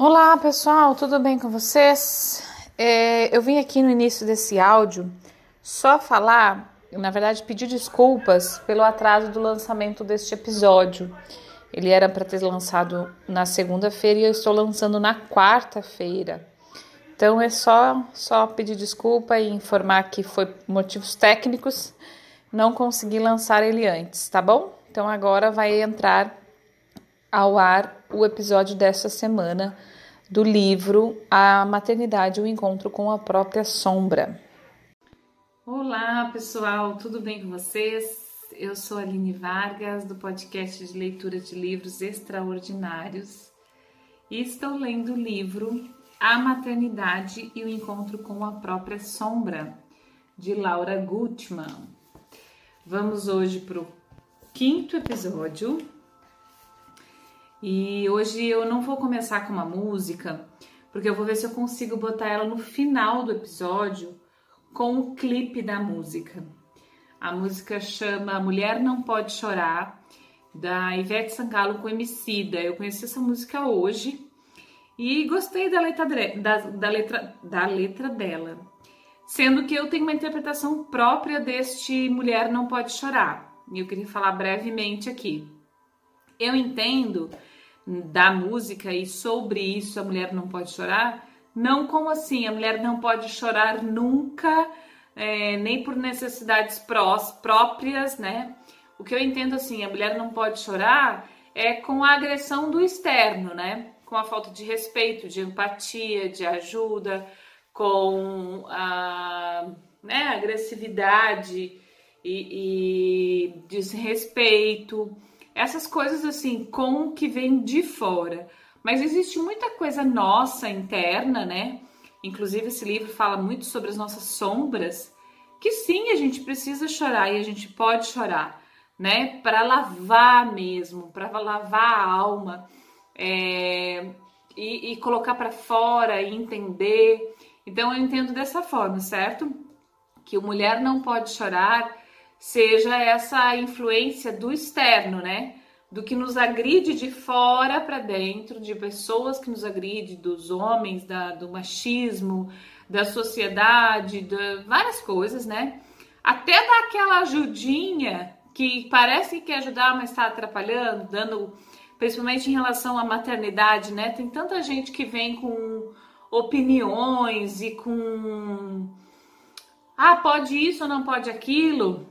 Olá pessoal, tudo bem com vocês? É, eu vim aqui no início desse áudio só falar, na verdade, pedir desculpas pelo atraso do lançamento deste episódio. Ele era para ter lançado na segunda-feira e eu estou lançando na quarta-feira. Então é só só pedir desculpa e informar que foi motivos técnicos, não consegui lançar ele antes, tá bom? Então agora vai entrar ao ar o episódio desta semana do livro A Maternidade, o Encontro com a Própria Sombra. Olá, pessoal, tudo bem com vocês? Eu sou Aline Vargas, do podcast de leitura de livros extraordinários, e estou lendo o livro A Maternidade e o Encontro com a Própria Sombra, de Laura Gutman. Vamos hoje para o quinto episódio e hoje eu não vou começar com uma música, porque eu vou ver se eu consigo botar ela no final do episódio com o clipe da música. A música chama Mulher Não Pode Chorar, da Ivete Sangalo com Emicida. Eu conheci essa música hoje e gostei da letra, da, da, letra, da letra dela. Sendo que eu tenho uma interpretação própria deste Mulher Não Pode Chorar. E eu queria falar brevemente aqui. Eu entendo da música e sobre isso a mulher não pode chorar, não como assim, a mulher não pode chorar nunca, é, nem por necessidades prós, próprias, né? O que eu entendo assim, a mulher não pode chorar é com a agressão do externo, né? Com a falta de respeito, de empatia, de ajuda, com a né, agressividade e, e desrespeito essas coisas assim, com o que vem de fora. Mas existe muita coisa nossa interna, né? Inclusive, esse livro fala muito sobre as nossas sombras, que sim, a gente precisa chorar e a gente pode chorar, né? Para lavar mesmo, para lavar a alma é, e, e colocar para fora e entender. Então, eu entendo dessa forma, certo? Que o mulher não pode chorar seja essa influência do externo, né? Do que nos agride de fora para dentro, de pessoas que nos agride, dos homens, da, do machismo, da sociedade, de várias coisas, né? Até daquela ajudinha que parece que quer ajudar, mas está atrapalhando, dando, principalmente em relação à maternidade, né? Tem tanta gente que vem com opiniões e com ah, pode isso ou não pode aquilo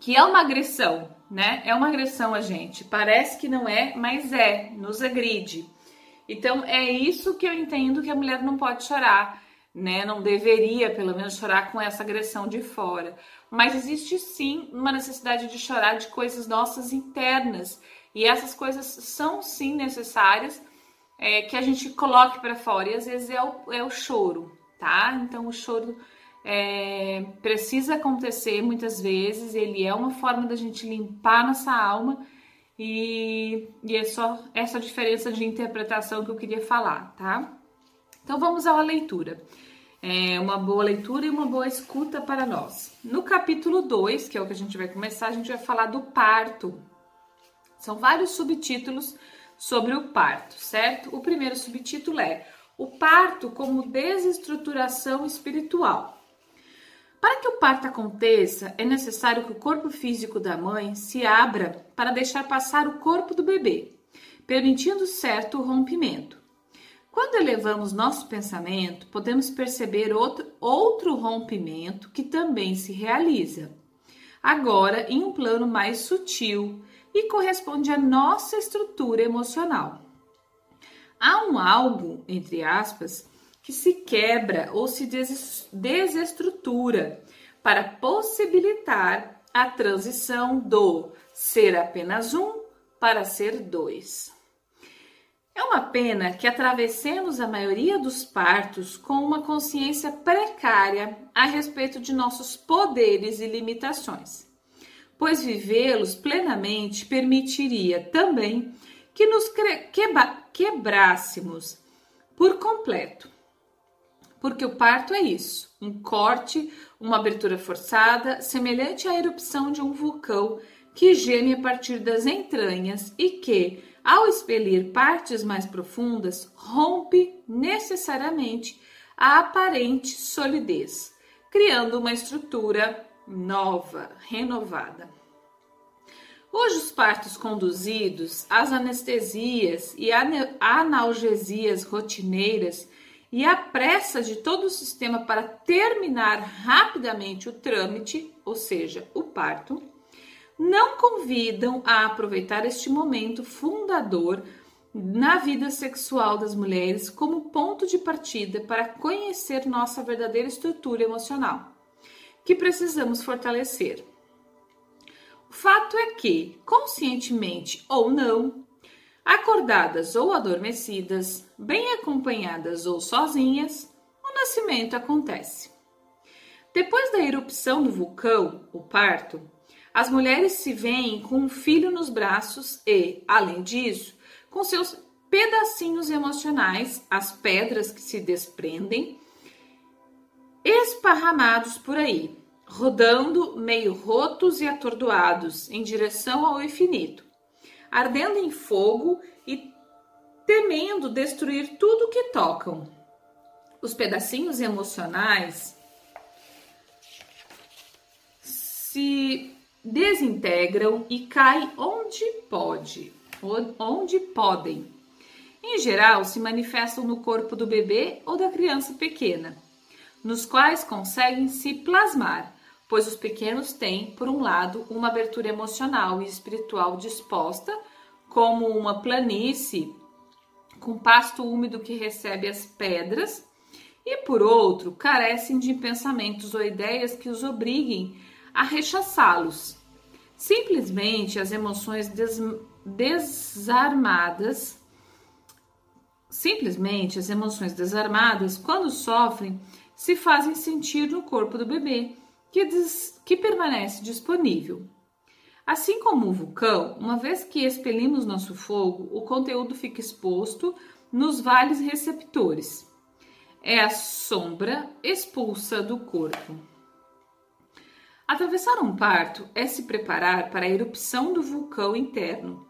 que é uma agressão, né? É uma agressão a gente. Parece que não é, mas é, nos agride. Então é isso que eu entendo que a mulher não pode chorar, né? Não deveria, pelo menos, chorar com essa agressão de fora. Mas existe sim uma necessidade de chorar de coisas nossas internas. E essas coisas são sim necessárias é, que a gente coloque para fora. E às vezes é o, é o choro, tá? Então o choro é, precisa acontecer muitas vezes, ele é uma forma da gente limpar nossa alma e, e é só essa diferença de interpretação que eu queria falar, tá? Então vamos à leitura. É uma boa leitura e uma boa escuta para nós. No capítulo 2, que é o que a gente vai começar, a gente vai falar do parto. São vários subtítulos sobre o parto, certo? O primeiro subtítulo é o parto como desestruturação espiritual. Para que o parto aconteça, é necessário que o corpo físico da mãe se abra para deixar passar o corpo do bebê, permitindo certo rompimento. Quando elevamos nosso pensamento, podemos perceber outro, outro rompimento que também se realiza, agora em um plano mais sutil e corresponde à nossa estrutura emocional. Há um algo, entre aspas, que se quebra ou se desestrutura para possibilitar a transição do ser apenas um para ser dois. É uma pena que atravessemos a maioria dos partos com uma consciência precária a respeito de nossos poderes e limitações, pois vivê-los plenamente permitiria também que nos quebrássemos por completo porque o parto é isso: um corte, uma abertura forçada, semelhante à erupção de um vulcão que geme a partir das entranhas e que, ao expelir partes mais profundas, rompe necessariamente a aparente solidez, criando uma estrutura nova, renovada. Hoje, os partos conduzidos, as anestesias e analgesias rotineiras e a pressa de todo o sistema para terminar rapidamente o trâmite, ou seja, o parto, não convidam a aproveitar este momento fundador na vida sexual das mulheres como ponto de partida para conhecer nossa verdadeira estrutura emocional, que precisamos fortalecer. O fato é que, conscientemente ou não, acordadas ou adormecidas, bem acompanhadas ou sozinhas, o nascimento acontece. Depois da erupção do vulcão, o parto, as mulheres se veem com um filho nos braços e, além disso, com seus pedacinhos emocionais, as pedras que se desprendem, esparramados por aí, rodando meio rotos e atordoados em direção ao infinito, ardendo em fogo e temendo destruir tudo que tocam. Os pedacinhos emocionais se desintegram e caem onde pode, onde podem. Em geral, se manifestam no corpo do bebê ou da criança pequena, nos quais conseguem se plasmar, pois os pequenos têm, por um lado, uma abertura emocional e espiritual disposta, como uma planície com pasto úmido que recebe as pedras, e por outro, carecem de pensamentos ou ideias que os obriguem a rechaçá-los. Simplesmente as emoções des desarmadas, simplesmente as emoções desarmadas, quando sofrem, se fazem sentir no corpo do bebê que, des, que permanece disponível. Assim como o vulcão, uma vez que expelimos nosso fogo, o conteúdo fica exposto nos vales receptores. É a sombra expulsa do corpo. Atravessar um parto é se preparar para a erupção do vulcão interno.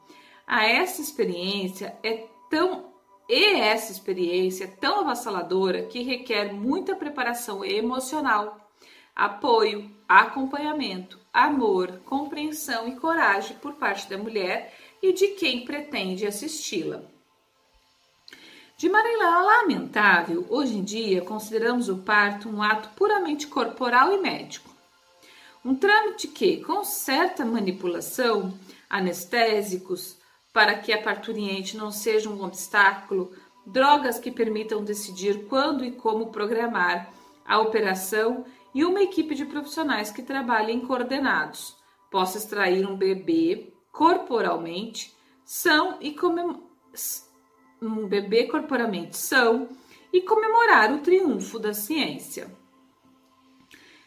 A essa experiência é tão e essa experiência é tão avassaladora que requer muita preparação emocional apoio, acompanhamento, amor, compreensão e coragem por parte da mulher e de quem pretende assisti-la. De maneira lamentável, hoje em dia consideramos o parto um ato puramente corporal e médico. Um trâmite que, com certa manipulação, anestésicos, para que a parturiente não seja um obstáculo, drogas que permitam decidir quando e como programar a operação e uma equipe de profissionais que trabalhem coordenados, possa extrair um bebê corporalmente são e comem... um bebê corporalmente são e comemorar o triunfo da ciência.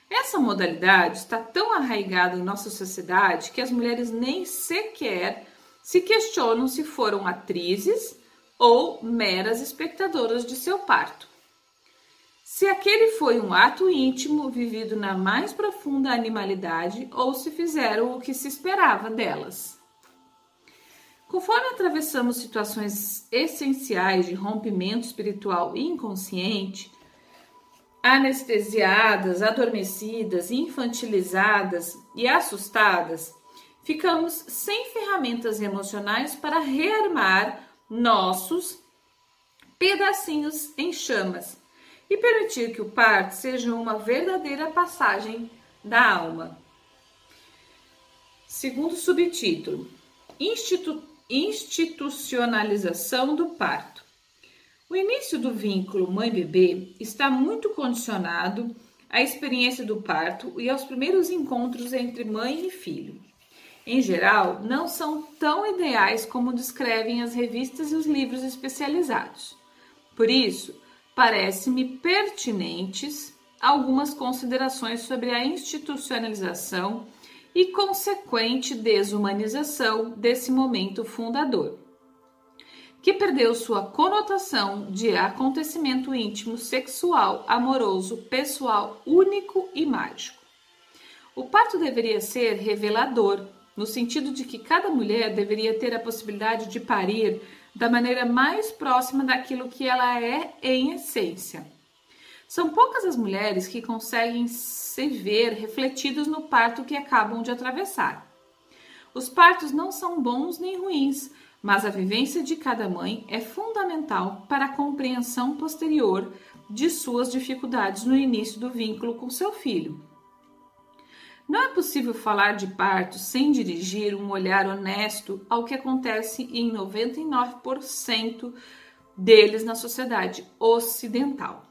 Essa modalidade está tão arraigada em nossa sociedade que as mulheres nem sequer se questionam se foram atrizes ou meras espectadoras de seu parto. Se aquele foi um ato íntimo vivido na mais profunda animalidade ou se fizeram o que se esperava delas. Conforme atravessamos situações essenciais de rompimento espiritual inconsciente, anestesiadas, adormecidas, infantilizadas e assustadas, ficamos sem ferramentas emocionais para rearmar nossos pedacinhos em chamas e permitir que o parto seja uma verdadeira passagem da alma. Segundo subtítulo: Institu Institucionalização do parto. O início do vínculo mãe-bebê está muito condicionado à experiência do parto e aos primeiros encontros entre mãe e filho. Em geral, não são tão ideais como descrevem as revistas e os livros especializados. Por isso, parece-me pertinentes algumas considerações sobre a institucionalização e consequente desumanização desse momento fundador, que perdeu sua conotação de acontecimento íntimo, sexual, amoroso, pessoal, único e mágico. O parto deveria ser revelador, no sentido de que cada mulher deveria ter a possibilidade de parir da maneira mais próxima daquilo que ela é em essência. São poucas as mulheres que conseguem se ver refletidos no parto que acabam de atravessar. Os partos não são bons nem ruins, mas a vivência de cada mãe é fundamental para a compreensão posterior de suas dificuldades no início do vínculo com seu filho. Não é possível falar de parto sem dirigir um olhar honesto ao que acontece em 99% deles na sociedade ocidental.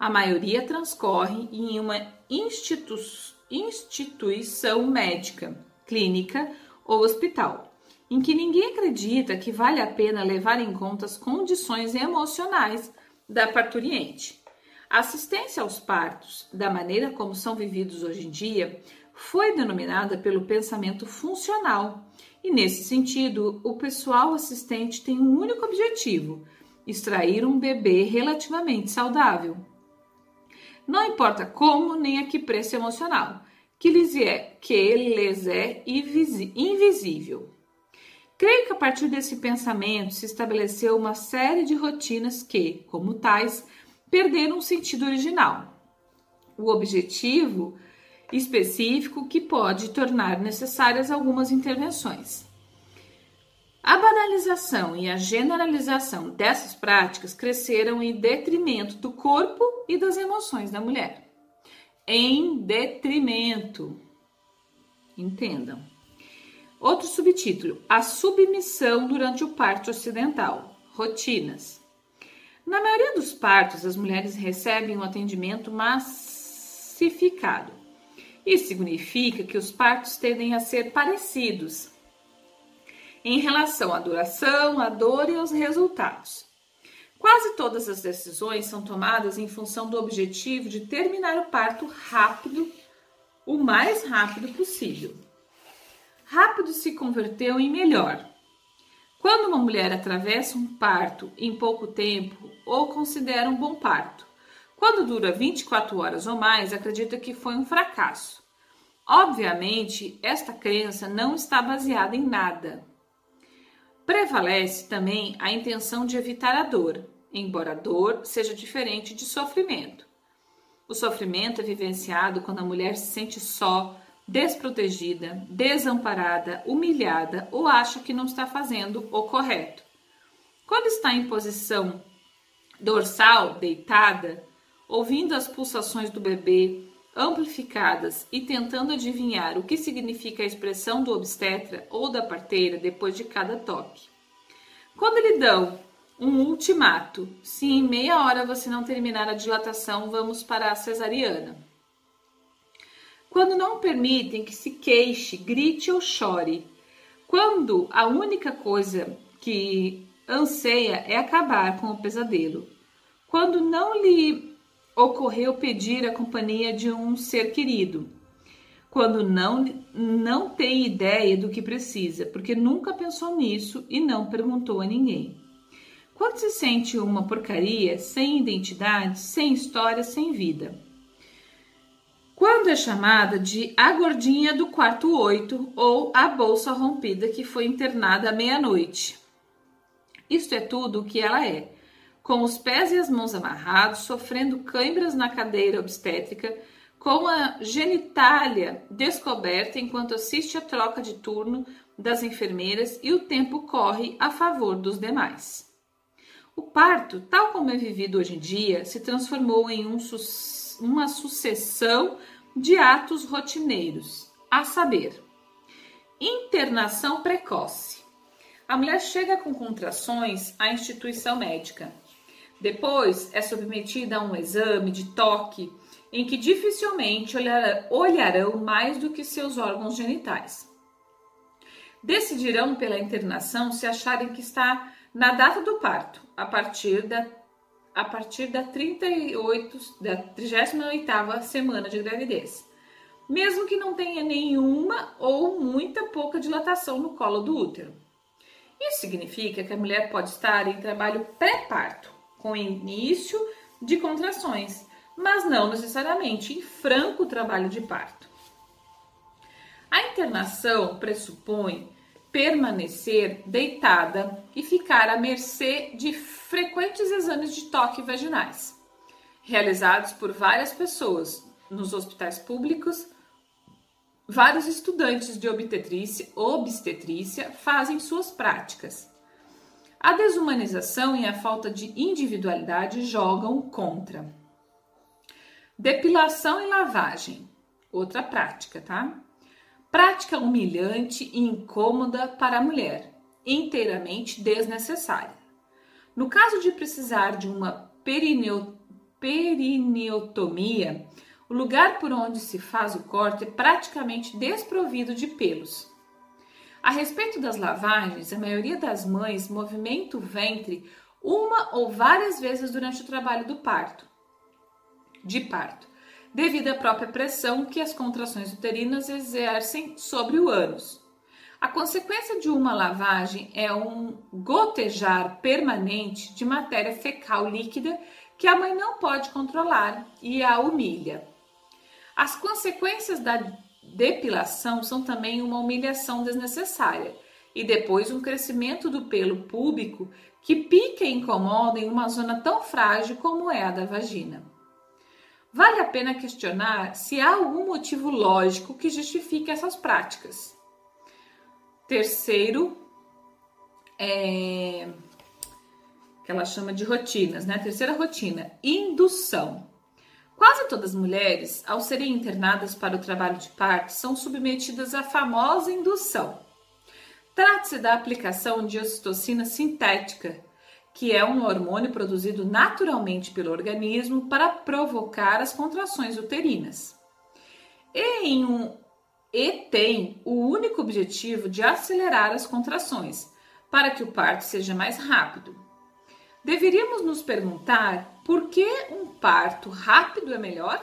A maioria transcorre em uma institu instituição médica, clínica ou hospital, em que ninguém acredita que vale a pena levar em conta as condições emocionais da parturiente. A assistência aos partos, da maneira como são vividos hoje em dia, foi denominada pelo pensamento funcional. E nesse sentido, o pessoal assistente tem um único objetivo: extrair um bebê relativamente saudável. Não importa como nem a que preço emocional, que lhes é, que lhes é invisível. Creio que a partir desse pensamento se estabeleceu uma série de rotinas que, como tais, perderam o sentido original. O objetivo específico que pode tornar necessárias algumas intervenções. A banalização e a generalização dessas práticas cresceram em detrimento do corpo e das emoções da mulher. Em detrimento. Entendam. Outro subtítulo: A submissão durante o parto ocidental. Rotinas. Na maioria dos partos, as mulheres recebem um atendimento massificado. Isso significa que os partos tendem a ser parecidos em relação à duração, à dor e aos resultados. Quase todas as decisões são tomadas em função do objetivo de terminar o parto rápido, o mais rápido possível. Rápido se converteu em melhor. Quando uma mulher atravessa um parto em pouco tempo ou considera um bom parto, quando dura 24 horas ou mais, acredita que foi um fracasso. Obviamente, esta crença não está baseada em nada. Prevalece também a intenção de evitar a dor, embora a dor seja diferente de sofrimento. O sofrimento é vivenciado quando a mulher se sente só, desprotegida, desamparada, humilhada ou acha que não está fazendo o correto. Quando está em posição dorsal, deitada, ouvindo as pulsações do bebê amplificadas e tentando adivinhar o que significa a expressão do obstetra ou da parteira depois de cada toque. Quando lhe dão um ultimato, se em meia hora você não terminar a dilatação, vamos para a cesariana. Quando não permitem que se queixe, grite ou chore. Quando a única coisa que anseia é acabar com o pesadelo. Quando não lhe ocorreu pedir a companhia de um ser querido. Quando não, não tem ideia do que precisa, porque nunca pensou nisso e não perguntou a ninguém. Quando se sente uma porcaria, sem identidade, sem história, sem vida quando é chamada de a gordinha do quarto 8 ou a bolsa rompida que foi internada à meia-noite. Isto é tudo o que ela é, com os pés e as mãos amarrados, sofrendo câimbras na cadeira obstétrica, com a genitália descoberta enquanto assiste a troca de turno das enfermeiras e o tempo corre a favor dos demais. O parto, tal como é vivido hoje em dia, se transformou em um sucesso uma sucessão de atos rotineiros, a saber, internação precoce. A mulher chega com contrações à instituição médica. Depois é submetida a um exame de toque em que dificilmente olharão mais do que seus órgãos genitais. Decidirão pela internação se acharem que está na data do parto, a partir da a partir da 38, da 38ª semana de gravidez, mesmo que não tenha nenhuma ou muita pouca dilatação no colo do útero. Isso significa que a mulher pode estar em trabalho pré-parto, com início de contrações, mas não necessariamente em franco trabalho de parto. A internação pressupõe permanecer deitada e ficar à mercê de frequentes exames de toque vaginais, realizados por várias pessoas nos hospitais públicos. Vários estudantes de obstetrícia, obstetrícia fazem suas práticas. A desumanização e a falta de individualidade jogam contra. Depilação e lavagem, outra prática, tá? Prática humilhante e incômoda para a mulher, inteiramente desnecessária. No caso de precisar de uma perineo, perineotomia, o lugar por onde se faz o corte é praticamente desprovido de pelos. A respeito das lavagens, a maioria das mães movimenta o ventre uma ou várias vezes durante o trabalho do parto, de parto, devido à própria pressão que as contrações uterinas exercem sobre o ânus. A consequência de uma lavagem é um gotejar permanente de matéria fecal líquida que a mãe não pode controlar e a humilha. As consequências da depilação são também uma humilhação desnecessária e depois um crescimento do pelo púbico que pica e incomoda em uma zona tão frágil como é a da vagina. Vale a pena questionar se há algum motivo lógico que justifique essas práticas. Terceiro, é, que ela chama de rotinas, né? Terceira rotina, indução. Quase todas as mulheres, ao serem internadas para o trabalho de parto, são submetidas à famosa indução. Trata-se da aplicação de ocitocina sintética, que é um hormônio produzido naturalmente pelo organismo para provocar as contrações uterinas. E, em um, e tem o único objetivo de acelerar as contrações, para que o parto seja mais rápido. Deveríamos nos perguntar por que um parto rápido é melhor?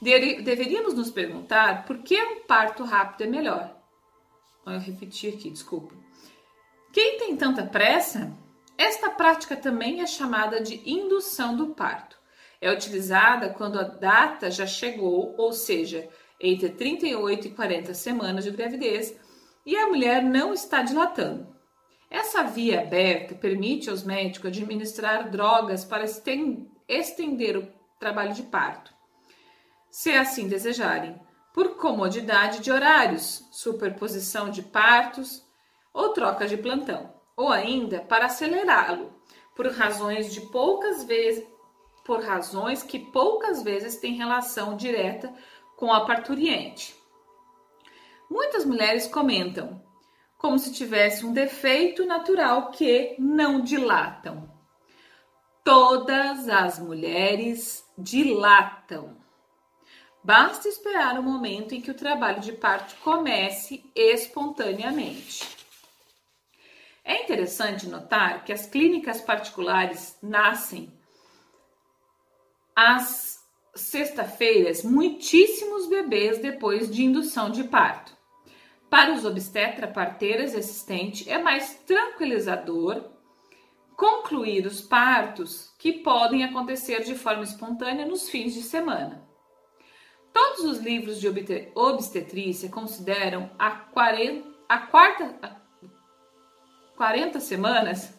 Deveríamos nos perguntar por que um parto rápido é melhor. Eu repeti aqui, desculpa. Quem tem tanta pressa? Esta prática também é chamada de indução do parto. É utilizada quando a data já chegou, ou seja, entre 38 e 40 semanas de gravidez, e a mulher não está dilatando. Essa via aberta permite aos médicos administrar drogas para estender o trabalho de parto, se assim desejarem, por comodidade de horários, superposição de partos ou troca de plantão, ou ainda para acelerá-lo, por razões de poucas vezes, por razões que poucas vezes têm relação direta com a parturiente. Muitas mulheres comentam: como se tivesse um defeito natural que não dilatam. Todas as mulheres dilatam. Basta esperar o momento em que o trabalho de parto comece espontaneamente. É interessante notar que as clínicas particulares nascem às sexta-feiras muitíssimos bebês depois de indução de parto. Para os obstetra, parteiras assistente, é mais tranquilizador concluir os partos que podem acontecer de forma espontânea nos fins de semana. Todos os livros de obstetrícia consideram a, 40, a quarta a 40 semanas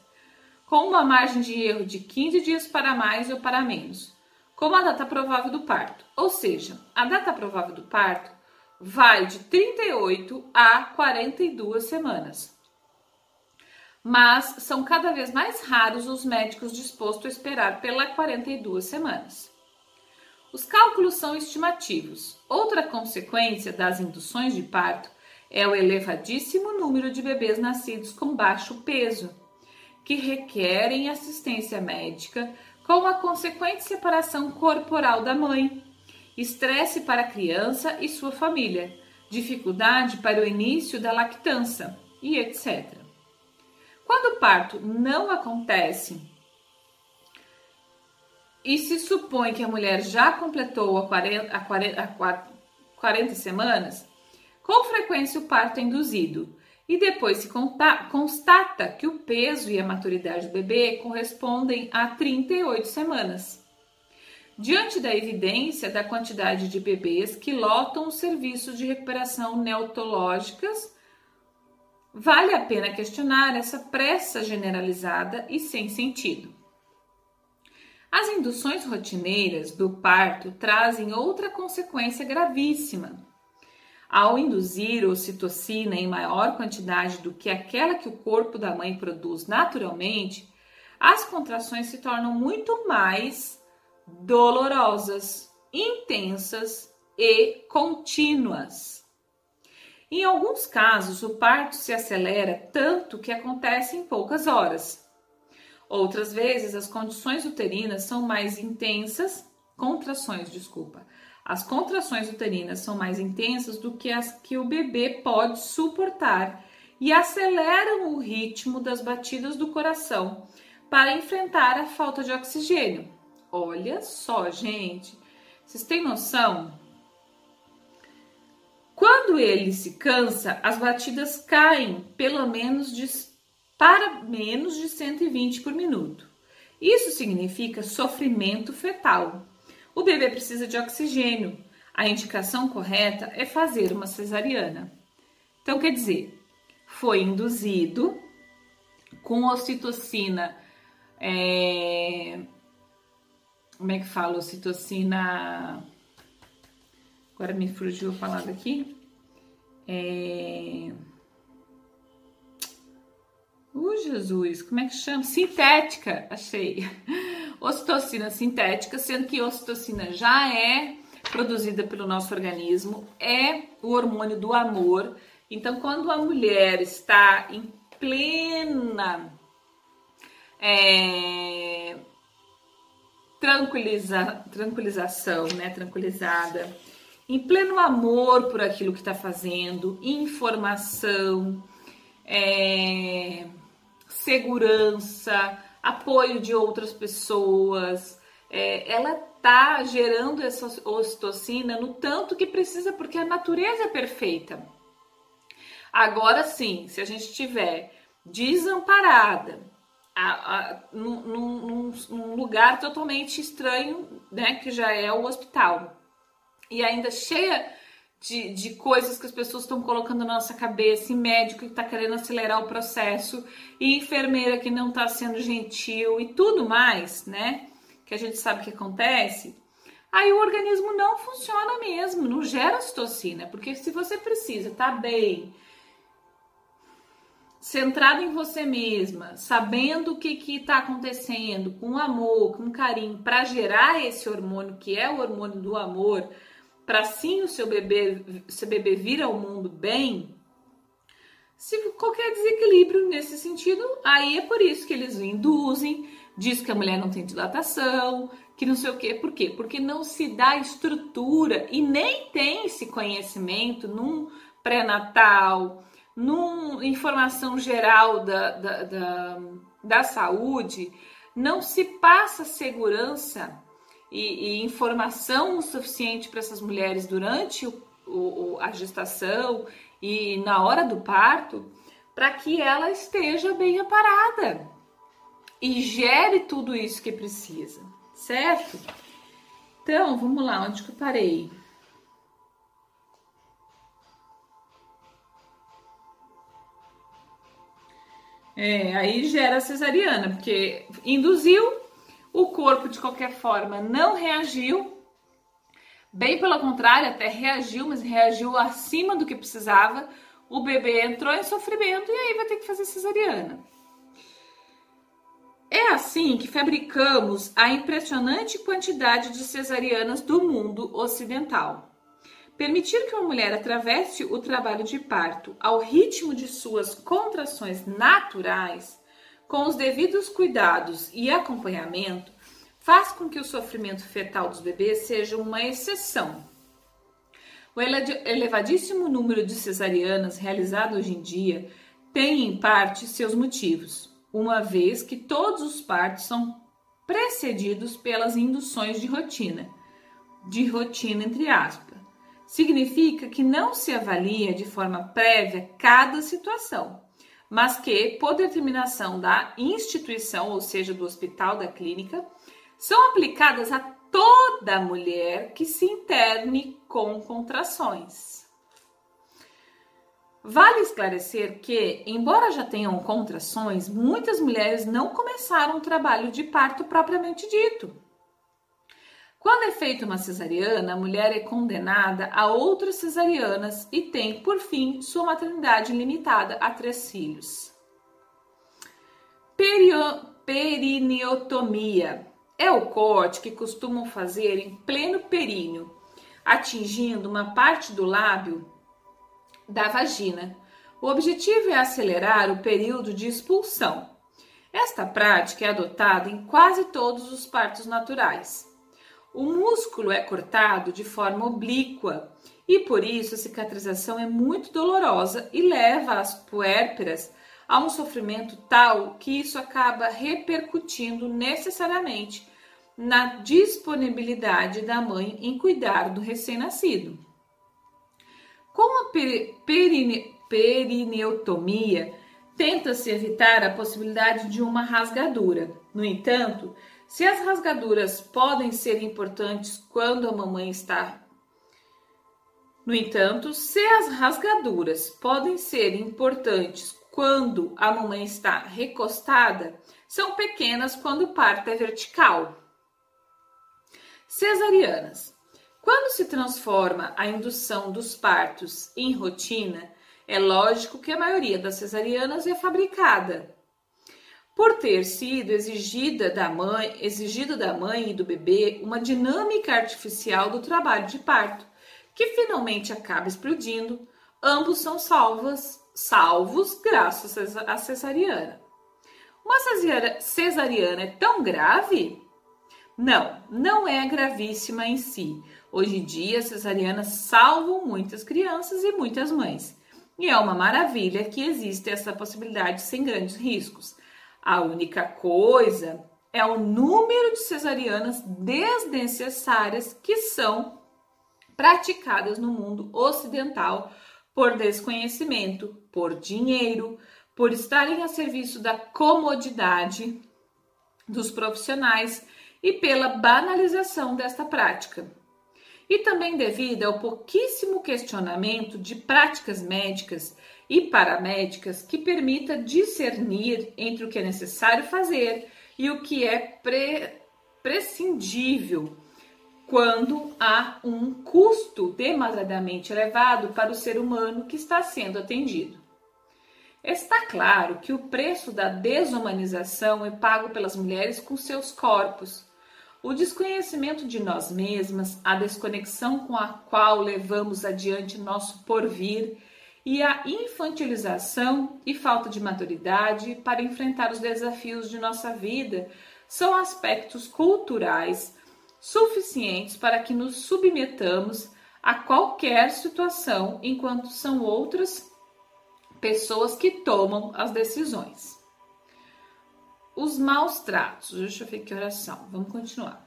com uma margem de erro de 15 dias para mais ou para menos, como a data provável do parto. Ou seja, a data provável do parto vai de 38 a 42 semanas. Mas são cada vez mais raros os médicos dispostos a esperar pela 42 semanas. Os cálculos são estimativos. Outra consequência das induções de parto é o elevadíssimo número de bebês nascidos com baixo peso, que requerem assistência médica com a consequente separação corporal da mãe estresse para a criança e sua família, dificuldade para o início da lactância e etc. Quando o parto não acontece e se supõe que a mulher já completou a 40, a 40, a 40 semanas, com frequência o parto é induzido e depois se constata que o peso e a maturidade do bebê correspondem a 38 semanas. Diante da evidência da quantidade de bebês que lotam os serviços de recuperação neotológicas, vale a pena questionar essa pressa generalizada e sem sentido. As induções rotineiras do parto trazem outra consequência gravíssima. Ao induzir ocitocina em maior quantidade do que aquela que o corpo da mãe produz naturalmente, as contrações se tornam muito mais dolorosas, intensas e contínuas. Em alguns casos, o parto se acelera tanto que acontece em poucas horas. Outras vezes, as condições uterinas são mais intensas, contrações, desculpa. As contrações uterinas são mais intensas do que as que o bebê pode suportar e aceleram o ritmo das batidas do coração para enfrentar a falta de oxigênio. Olha só, gente. Vocês têm noção? Quando ele se cansa, as batidas caem pelo menos de, para menos de 120 por minuto. Isso significa sofrimento fetal. O bebê precisa de oxigênio. A indicação correta é fazer uma cesariana. Então, quer dizer, foi induzido com ocitocina é, como é que fala? Ocitocina. Agora me fugiu a palavra aqui. É. Uh, Jesus, como é que chama? Sintética, achei. Ocitocina sintética, sendo que ocitocina já é produzida pelo nosso organismo, é o hormônio do amor. Então, quando a mulher está em plena é, tranquiliza, tranquilização, né? Tranquilizada, em pleno amor por aquilo que está fazendo, informação, é, segurança, apoio de outras pessoas. É, ela tá gerando essa ocitocina no tanto que precisa, porque a natureza é perfeita. Agora sim, se a gente estiver desamparada, a, a, num, num, num, lugar totalmente estranho, né, que já é o hospital. E ainda cheia de, de coisas que as pessoas estão colocando na nossa cabeça, e médico que está querendo acelerar o processo, e enfermeira que não está sendo gentil e tudo mais, né? Que a gente sabe que acontece. Aí o organismo não funciona mesmo, não gera citocina, porque se você precisa, tá bem, centrada em você mesma, sabendo o que está acontecendo, com amor, com carinho, para gerar esse hormônio que é o hormônio do amor, para sim o seu bebê, seu bebê vir ao mundo bem, se qualquer desequilíbrio nesse sentido, aí é por isso que eles induzem, diz que a mulher não tem dilatação, que não sei o quê. Por quê? Porque não se dá estrutura e nem tem esse conhecimento num pré-natal, numa informação geral da, da, da, da saúde, não se passa segurança e, e informação suficiente para essas mulheres durante o, o, a gestação e na hora do parto, para que ela esteja bem aparada e gere tudo isso que precisa, certo? Então, vamos lá, onde que eu parei? É, aí gera cesariana, porque induziu, o corpo de qualquer forma não reagiu, bem pelo contrário, até reagiu, mas reagiu acima do que precisava. O bebê entrou em sofrimento e aí vai ter que fazer cesariana. É assim que fabricamos a impressionante quantidade de cesarianas do mundo ocidental. Permitir que uma mulher atravesse o trabalho de parto ao ritmo de suas contrações naturais, com os devidos cuidados e acompanhamento, faz com que o sofrimento fetal dos bebês seja uma exceção. O elevadíssimo número de cesarianas realizado hoje em dia tem, em parte, seus motivos, uma vez que todos os partos são precedidos pelas induções de rotina, de rotina entre aspas significa que não se avalia de forma prévia cada situação, mas que, por determinação da instituição, ou seja, do hospital, da clínica, são aplicadas a toda mulher que se interne com contrações. Vale esclarecer que, embora já tenham contrações, muitas mulheres não começaram o trabalho de parto propriamente dito. Quando é feita uma cesariana, a mulher é condenada a outras cesarianas e tem, por fim, sua maternidade limitada a três filhos. Perio, perineotomia é o corte que costumam fazer em pleno períneo, atingindo uma parte do lábio da vagina. O objetivo é acelerar o período de expulsão. Esta prática é adotada em quase todos os partos naturais. O músculo é cortado de forma oblíqua e por isso a cicatrização é muito dolorosa e leva as puérperas a um sofrimento tal que isso acaba repercutindo necessariamente na disponibilidade da mãe em cuidar do recém-nascido. Com a perine, perineotomia, tenta-se evitar a possibilidade de uma rasgadura. No entanto, se as rasgaduras podem ser importantes quando a mamãe está. No entanto, se as rasgaduras podem ser importantes quando a mamãe está recostada, são pequenas quando o parto é vertical. Cesarianas. Quando se transforma a indução dos partos em rotina, é lógico que a maioria das cesarianas é fabricada por ter sido exigida da mãe, exigido da mãe e do bebê uma dinâmica artificial do trabalho de parto, que finalmente acaba explodindo, ambos são salvos, salvos graças à cesariana. Uma cesariana é tão grave? Não, não é gravíssima em si. Hoje em dia, cesarianas salvam muitas crianças e muitas mães. E é uma maravilha que existe essa possibilidade sem grandes riscos. A única coisa é o número de cesarianas desnecessárias que são praticadas no mundo ocidental por desconhecimento, por dinheiro, por estarem a serviço da comodidade dos profissionais e pela banalização desta prática. E também devido ao pouquíssimo questionamento de práticas médicas e paramédicas que permita discernir entre o que é necessário fazer e o que é pre prescindível quando há um custo demasiadamente elevado para o ser humano que está sendo atendido. Está claro que o preço da desumanização é pago pelas mulheres com seus corpos. O desconhecimento de nós mesmas, a desconexão com a qual levamos adiante nosso porvir e a infantilização e falta de maturidade para enfrentar os desafios de nossa vida são aspectos culturais suficientes para que nos submetamos a qualquer situação, enquanto são outras pessoas que tomam as decisões. Os maus tratos. Deixa eu ver que oração. Vamos continuar.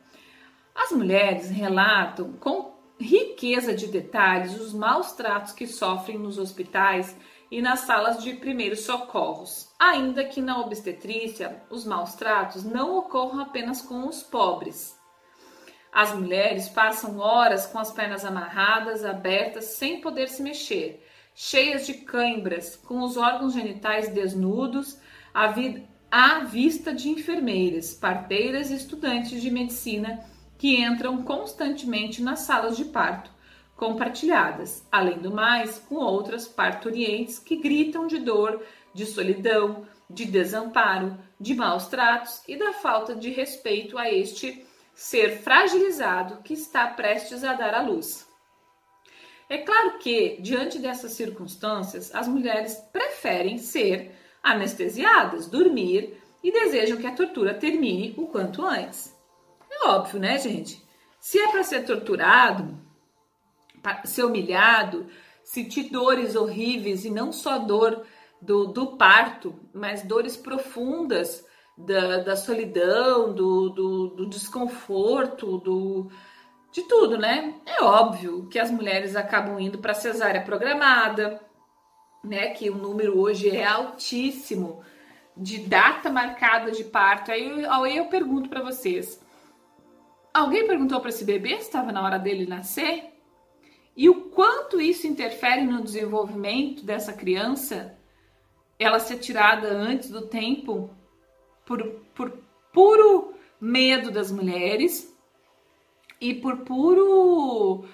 As mulheres relatam com riqueza de detalhes os maus tratos que sofrem nos hospitais e nas salas de primeiros socorros, ainda que na obstetrícia os maus tratos não ocorram apenas com os pobres. As mulheres passam horas com as pernas amarradas, abertas, sem poder se mexer, cheias de cãibras, com os órgãos genitais desnudos, à vista de enfermeiras, parteiras e estudantes de medicina que entram constantemente nas salas de parto compartilhadas, além do mais, com outras parturientes que gritam de dor, de solidão, de desamparo, de maus tratos e da falta de respeito a este ser fragilizado que está prestes a dar à luz. É claro que, diante dessas circunstâncias, as mulheres preferem ser anestesiadas, dormir e desejam que a tortura termine o quanto antes. É óbvio, né, gente? Se é para ser torturado, ser humilhado, sentir dores horríveis e não só dor do, do parto, mas dores profundas da, da solidão, do, do, do desconforto, do, de tudo, né? É óbvio que as mulheres acabam indo para cesárea programada, né? Que o número hoje é altíssimo de data marcada de parto. Aí, aí eu pergunto para vocês: alguém perguntou para esse bebê se estava na hora dele nascer? E o quanto isso interfere no desenvolvimento dessa criança, ela ser tirada antes do tempo por, por puro medo das mulheres e por puro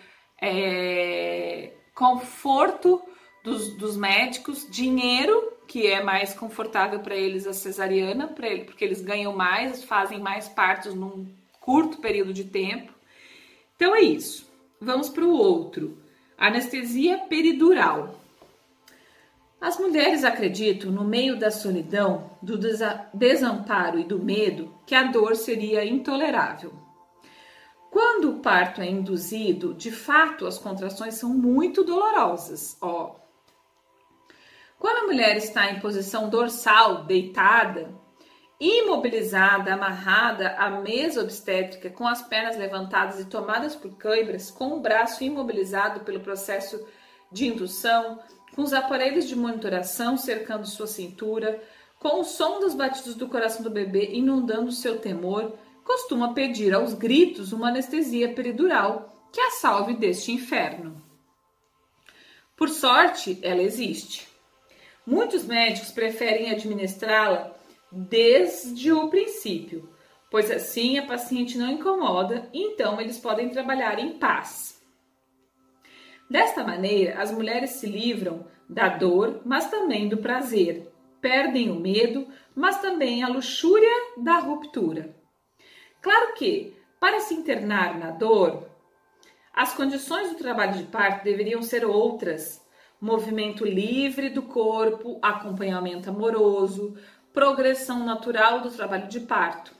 é, conforto dos, dos, médicos, dinheiro, que é mais confortável para eles a cesariana, para ele, porque eles ganham mais, fazem mais partos num curto período de tempo. Então é isso. Vamos para o outro. Anestesia peridural. As mulheres acreditam, no meio da solidão, do desamparo e do medo, que a dor seria intolerável. Quando o parto é induzido, de fato as contrações são muito dolorosas. Ó. Quando a mulher está em posição dorsal, deitada, imobilizada, amarrada à mesa obstétrica, com as pernas levantadas e tomadas por câimbras, com o braço imobilizado pelo processo de indução, com os aparelhos de monitoração cercando sua cintura, com o som dos batidos do coração do bebê inundando seu temor, costuma pedir aos gritos uma anestesia peridural que a salve deste inferno. Por sorte, ela existe. Muitos médicos preferem administrá-la desde o princípio, pois assim a paciente não incomoda, então eles podem trabalhar em paz. Desta maneira, as mulheres se livram da dor, mas também do prazer, perdem o medo, mas também a luxúria da ruptura. Claro que, para se internar na dor, as condições do trabalho de parto deveriam ser outras. Movimento livre do corpo, acompanhamento amoroso, progressão natural do trabalho de parto.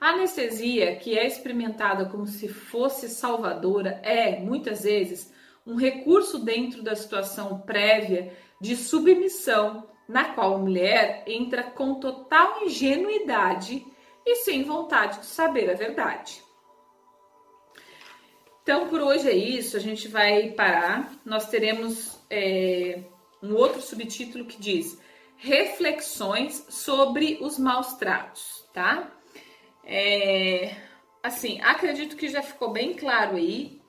A anestesia, que é experimentada como se fosse salvadora, é, muitas vezes, um recurso dentro da situação prévia de submissão, na qual a mulher entra com total ingenuidade e sem vontade de saber a verdade. Então, por hoje é isso, a gente vai parar. Nós teremos é, um outro subtítulo que diz reflexões sobre os maus tratos, tá? É, assim, acredito que já ficou bem claro aí,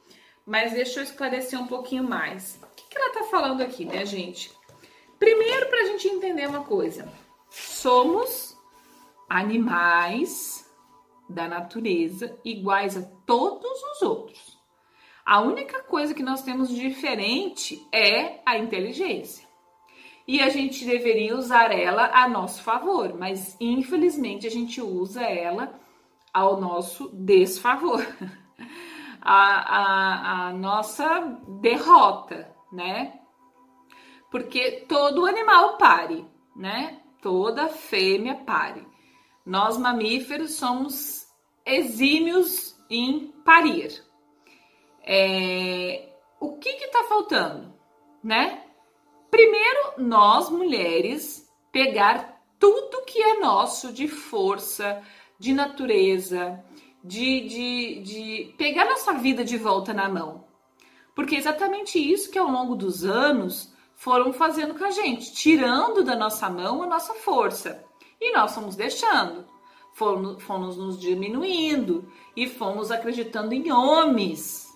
mas deixa eu esclarecer um pouquinho mais. O que, que ela tá falando aqui, né, gente? Primeiro, para a gente entender uma coisa: somos animais da natureza iguais a todos os outros. A única coisa que nós temos diferente é a inteligência e a gente deveria usar ela a nosso favor, mas infelizmente a gente usa ela ao nosso desfavor, a, a, a nossa derrota, né? Porque todo animal pare, né? Toda fêmea pare. Nós mamíferos somos exímios em parir. É, o que que tá faltando, né? Primeiro, nós mulheres pegar tudo que é nosso de força, de natureza, de, de, de pegar nossa vida de volta na mão. Porque é exatamente isso que ao longo dos anos foram fazendo com a gente, tirando da nossa mão a nossa força. E nós fomos deixando, fomos, fomos nos diminuindo e fomos acreditando em homens,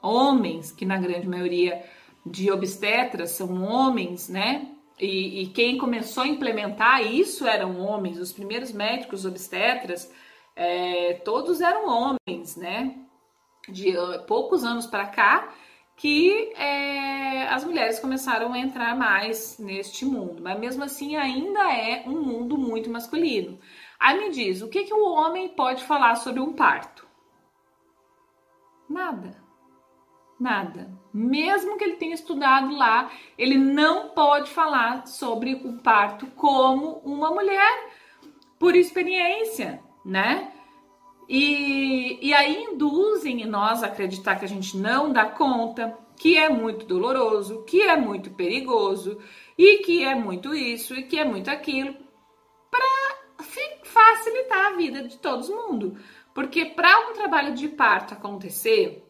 homens que na grande maioria de obstetras são homens, né? E, e, quem começou a implementar isso eram homens. Os primeiros médicos obstetras, é, todos eram homens, né? De uh, poucos anos para cá, que é, as mulheres começaram a entrar mais neste mundo. Mas mesmo assim, ainda é um mundo muito masculino. Aí me diz, o que, que o homem pode falar sobre um parto? Nada. Nada. Mesmo que ele tenha estudado lá, ele não pode falar sobre o parto como uma mulher por experiência, né? E, e aí induzem em nós a acreditar que a gente não dá conta, que é muito doloroso, que é muito perigoso e que é muito isso e que é muito aquilo, para facilitar a vida de todo mundo. Porque para um trabalho de parto acontecer,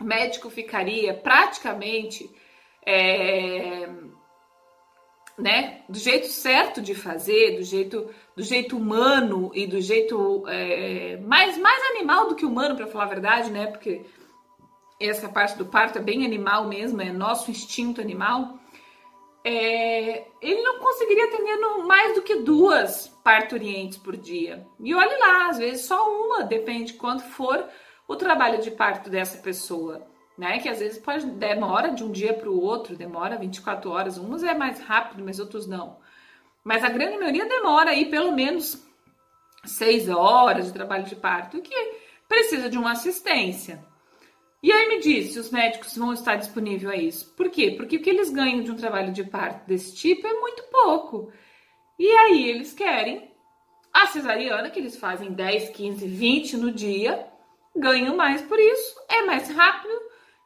o médico ficaria praticamente é, né, do jeito certo de fazer, do jeito, do jeito humano e do jeito é, mais, mais animal do que humano, para falar a verdade, né? Porque essa parte do parto é bem animal mesmo, é nosso instinto animal. É, ele não conseguiria atender mais do que duas parturientes por dia. E olhe lá, às vezes só uma, depende de quanto for o trabalho de parto dessa pessoa né? Que às vezes pode demora de um dia para o outro, demora 24 horas. Uns é mais rápido, mas outros não. Mas a grande maioria demora aí pelo menos seis horas de trabalho de parto, que precisa de uma assistência. E aí me diz se os médicos vão estar disponíveis a isso. Por quê? Porque o que eles ganham de um trabalho de parto desse tipo é muito pouco. E aí eles querem a cesariana, que eles fazem 10, 15, 20 no dia, ganham mais por isso, é mais rápido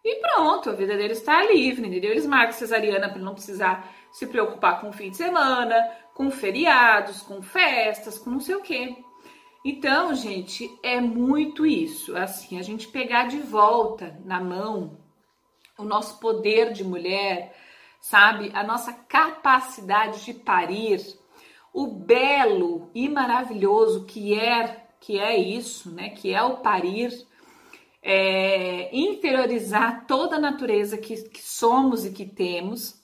e pronto, a vida deles está livre, entendeu? Eles marcam cesariana para não precisar se preocupar com o fim de semana, com feriados, com festas, com não sei o quê. Então, gente, é muito isso. Assim, a gente pegar de volta na mão o nosso poder de mulher, sabe? A nossa capacidade de parir, o belo e maravilhoso que é que é isso, né? Que é o parir é, interiorizar toda a natureza que, que somos e que temos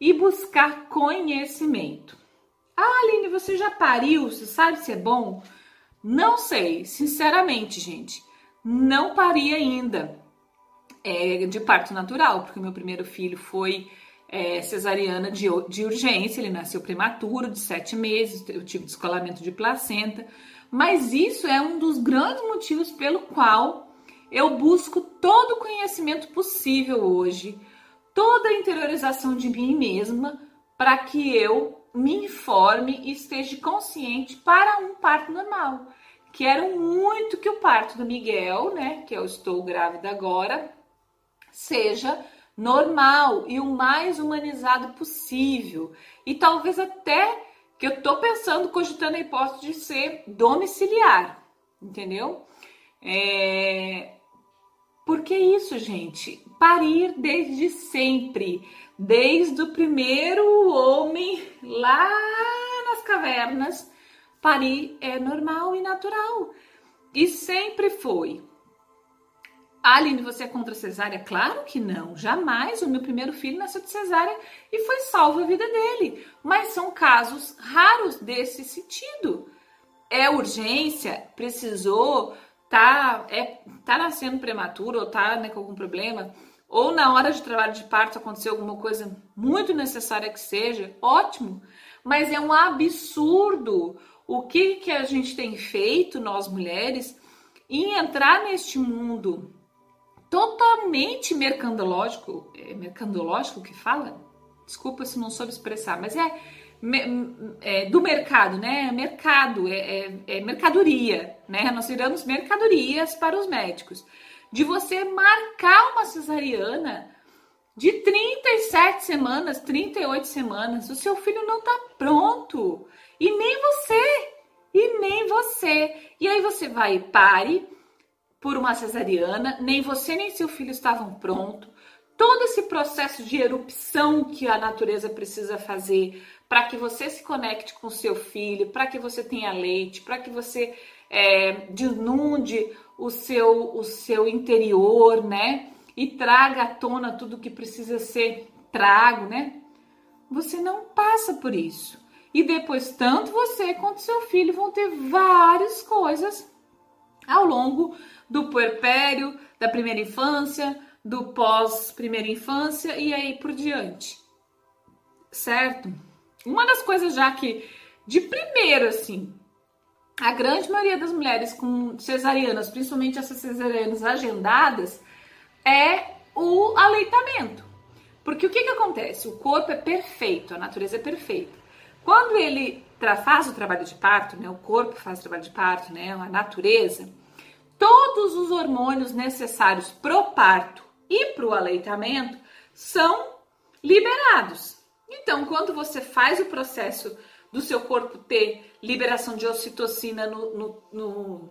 e buscar conhecimento. Ah, Aline, você já pariu? Você sabe se é bom? Não sei, sinceramente, gente. Não pari ainda é, de parto natural, porque meu primeiro filho foi é, cesariana de, de urgência, ele nasceu prematuro, de sete meses, eu tive descolamento de placenta. Mas isso é um dos grandes motivos pelo qual eu busco todo o conhecimento possível hoje, toda a interiorização de mim mesma, para que eu me informe e esteja consciente para um parto normal. Quero muito que o parto do Miguel, né, que eu estou grávida agora, seja normal e o mais humanizado possível. E talvez até que eu tô pensando, cogitando a hipótese de ser domiciliar, entendeu? É, porque isso, gente, parir desde sempre, desde o primeiro homem lá nas cavernas, parir é normal e natural. E sempre foi. Aline, você é contra cesárea? Claro que não, jamais. O meu primeiro filho nasceu de cesárea e foi salvo a vida dele. Mas são casos raros desse sentido. É urgência, precisou, tá, é, tá nascendo prematuro ou tá né, com algum problema, ou na hora de trabalho de parto aconteceu alguma coisa muito necessária que seja, ótimo. Mas é um absurdo o que, que a gente tem feito, nós mulheres, em entrar neste mundo totalmente mercandológico, é mercandológico que fala? Desculpa se não soube expressar, mas é é, do mercado, né? Mercado, é, é, é, mercadoria, né? Nós viramos mercadorias para os médicos. De você marcar uma cesariana de 37 semanas, 38 semanas, o seu filho não tá pronto. E nem você, e nem você. E aí você vai e pare por uma cesariana, nem você nem seu filho estavam prontos. Todo esse processo de erupção que a natureza precisa fazer para que você se conecte com seu filho, para que você tenha leite, para que você é, desnude o seu, o seu interior, né? E traga à tona tudo que precisa ser trago, né? Você não passa por isso. E depois, tanto você quanto seu filho vão ter várias coisas ao longo do puerpério, da primeira infância, do pós primeira infância e aí por diante. Certo? Uma das coisas já que, de primeiro, assim, a grande maioria das mulheres com cesarianas, principalmente essas cesarianas agendadas, é o aleitamento. Porque o que, que acontece? O corpo é perfeito, a natureza é perfeita. Quando ele faz o trabalho de parto, né, o corpo faz o trabalho de parto, né, a natureza, todos os hormônios necessários para o parto e para o aleitamento são liberados. Então, quando você faz o processo do seu corpo ter liberação de ocitocina no, no, no,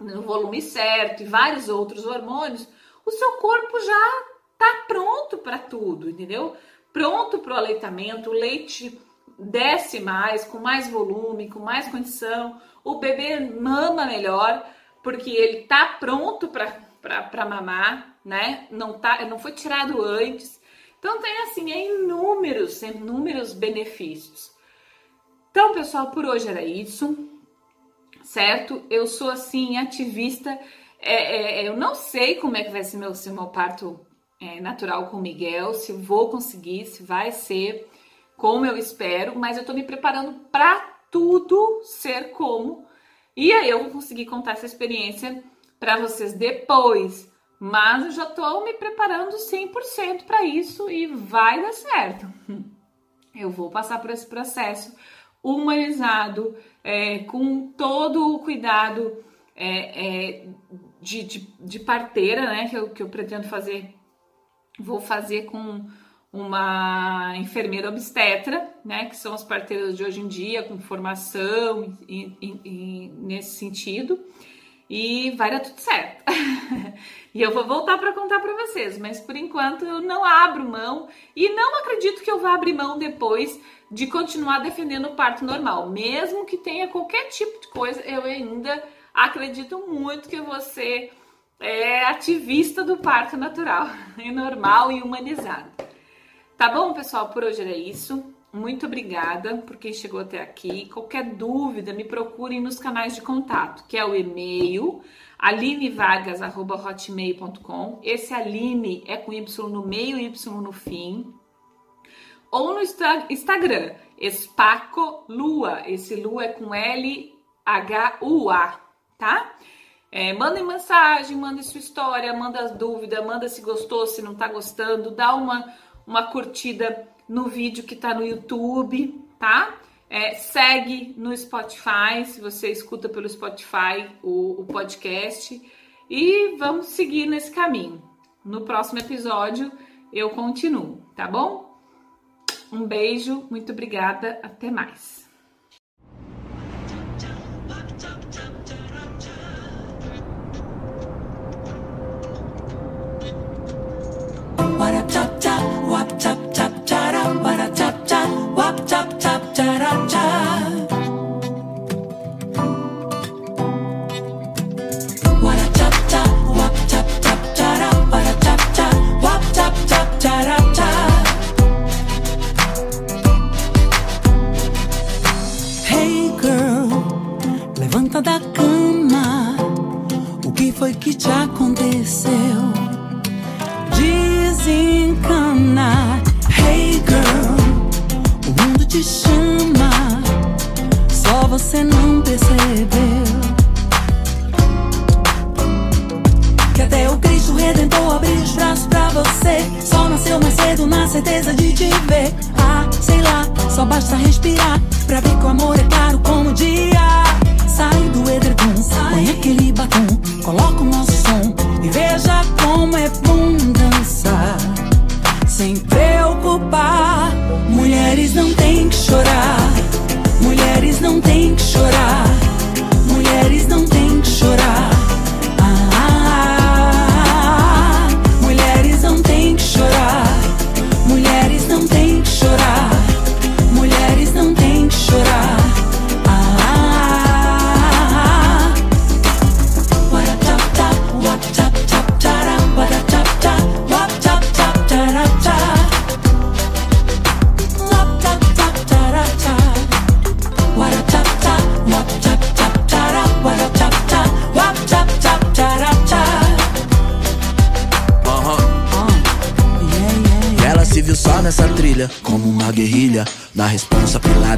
no volume certo e vários outros hormônios, o seu corpo já está pronto para tudo, entendeu? pronto para o aleitamento, o leite desce mais, com mais volume, com mais condição, o bebê mama melhor, porque ele tá pronto para mamar, né? Não, tá, não foi tirado antes. Então tem assim é inúmeros, inúmeros benefícios. Então, pessoal, por hoje era isso, certo? Eu sou assim ativista. É, é, eu não sei como é que vai ser meu, se meu parto é, natural com o Miguel, se vou conseguir, se vai ser como eu espero, mas eu tô me preparando para tudo ser como. E aí eu vou conseguir contar essa experiência para vocês depois. Mas eu já tô me preparando 100% para isso e vai dar certo. Eu vou passar por esse processo humanizado, é, com todo o cuidado é, é, de, de, de, parteira, né? Que eu, que eu pretendo fazer. Vou fazer com uma enfermeira obstetra, né, que são as parteiras de hoje em dia, com formação nesse sentido, e vai dar tudo certo. e eu vou voltar para contar para vocês, mas por enquanto eu não abro mão e não acredito que eu vá abrir mão depois de continuar defendendo o parto normal, mesmo que tenha qualquer tipo de coisa, eu ainda acredito muito que você é ativista do parto natural, e normal e humanizado. Tá bom, pessoal? Por hoje era isso. Muito obrigada por quem chegou até aqui. Qualquer dúvida, me procurem nos canais de contato, que é o e-mail alinevargas.hotmail.com. Esse Aline é com Y no meio e Y no fim. Ou no Instagram, Espaco Lua. Esse Lua é com L-H-U-A, tá? É, mandem mensagem, mandem sua história, manda as dúvidas, manda se gostou, se não tá gostando, dá uma uma curtida no vídeo que tá no YouTube, tá? É, segue no Spotify, se você escuta pelo Spotify o, o podcast. E vamos seguir nesse caminho. No próximo episódio eu continuo, tá bom? Um beijo, muito obrigada, até mais.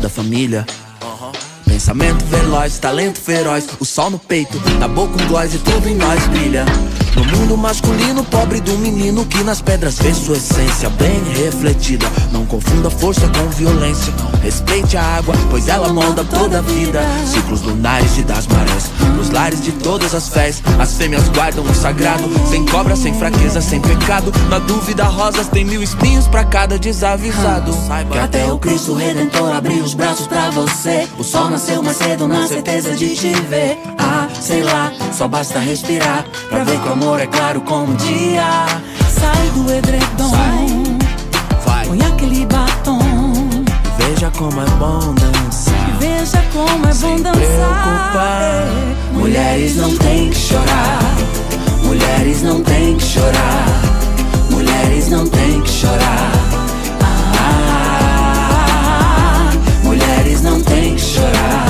Família. Pensamento veloz, talento feroz, o sol no peito, na boca um gloss e tudo em nós brilha. No mundo masculino, pobre do menino que nas pedras vê sua essência bem refletida. Não confunda força com violência. Respeite a água, pois ela molda toda a vida. Ciclos lunares e das marés, nos lares de todas as fés. As fêmeas guardam o sagrado, sem cobra, sem fraqueza, sem pecado. Na dúvida, rosas tem mil espinhos para cada desavisado. Saiba que até o Cristo Redentor abriu os braços para você. O sol nasceu mais cedo na certeza de te ver. Sei lá, só basta respirar pra ver que o amor é claro como o dia. Sai do edredom. Sai. Vai. põe aquele batom. Veja como é bom dançar. Veja como é Sem bom dançar. preocupar. Mulheres não têm que chorar. Mulheres não têm que chorar. Mulheres não têm que chorar. Ah, mulheres não têm que chorar.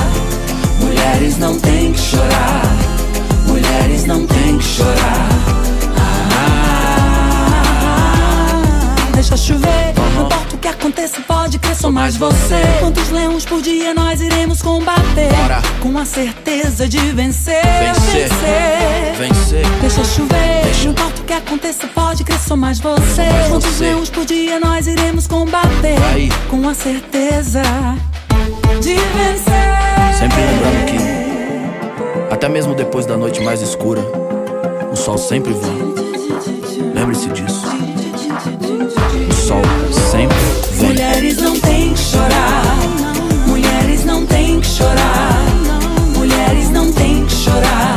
Não têm que chorar. Ah, Deixa chover, não importa o que aconteça, pode crer, sou mais você. Quantos leões por dia nós iremos combater? Bora. Com a certeza de vencer, Vencer. vencer. vencer. Deixa chover, Deixa. não importa o que aconteça, pode crer, sou mais você. mais Quantos você. leões por dia nós iremos combater? Aí. Com a certeza de vencer. Sempre lembrando que, até mesmo depois da noite mais escura, o sol sempre vem. Lembre-se disso. O sol sempre vem. Mulheres não têm que chorar. Mulheres não têm que chorar. Mulheres não têm que chorar.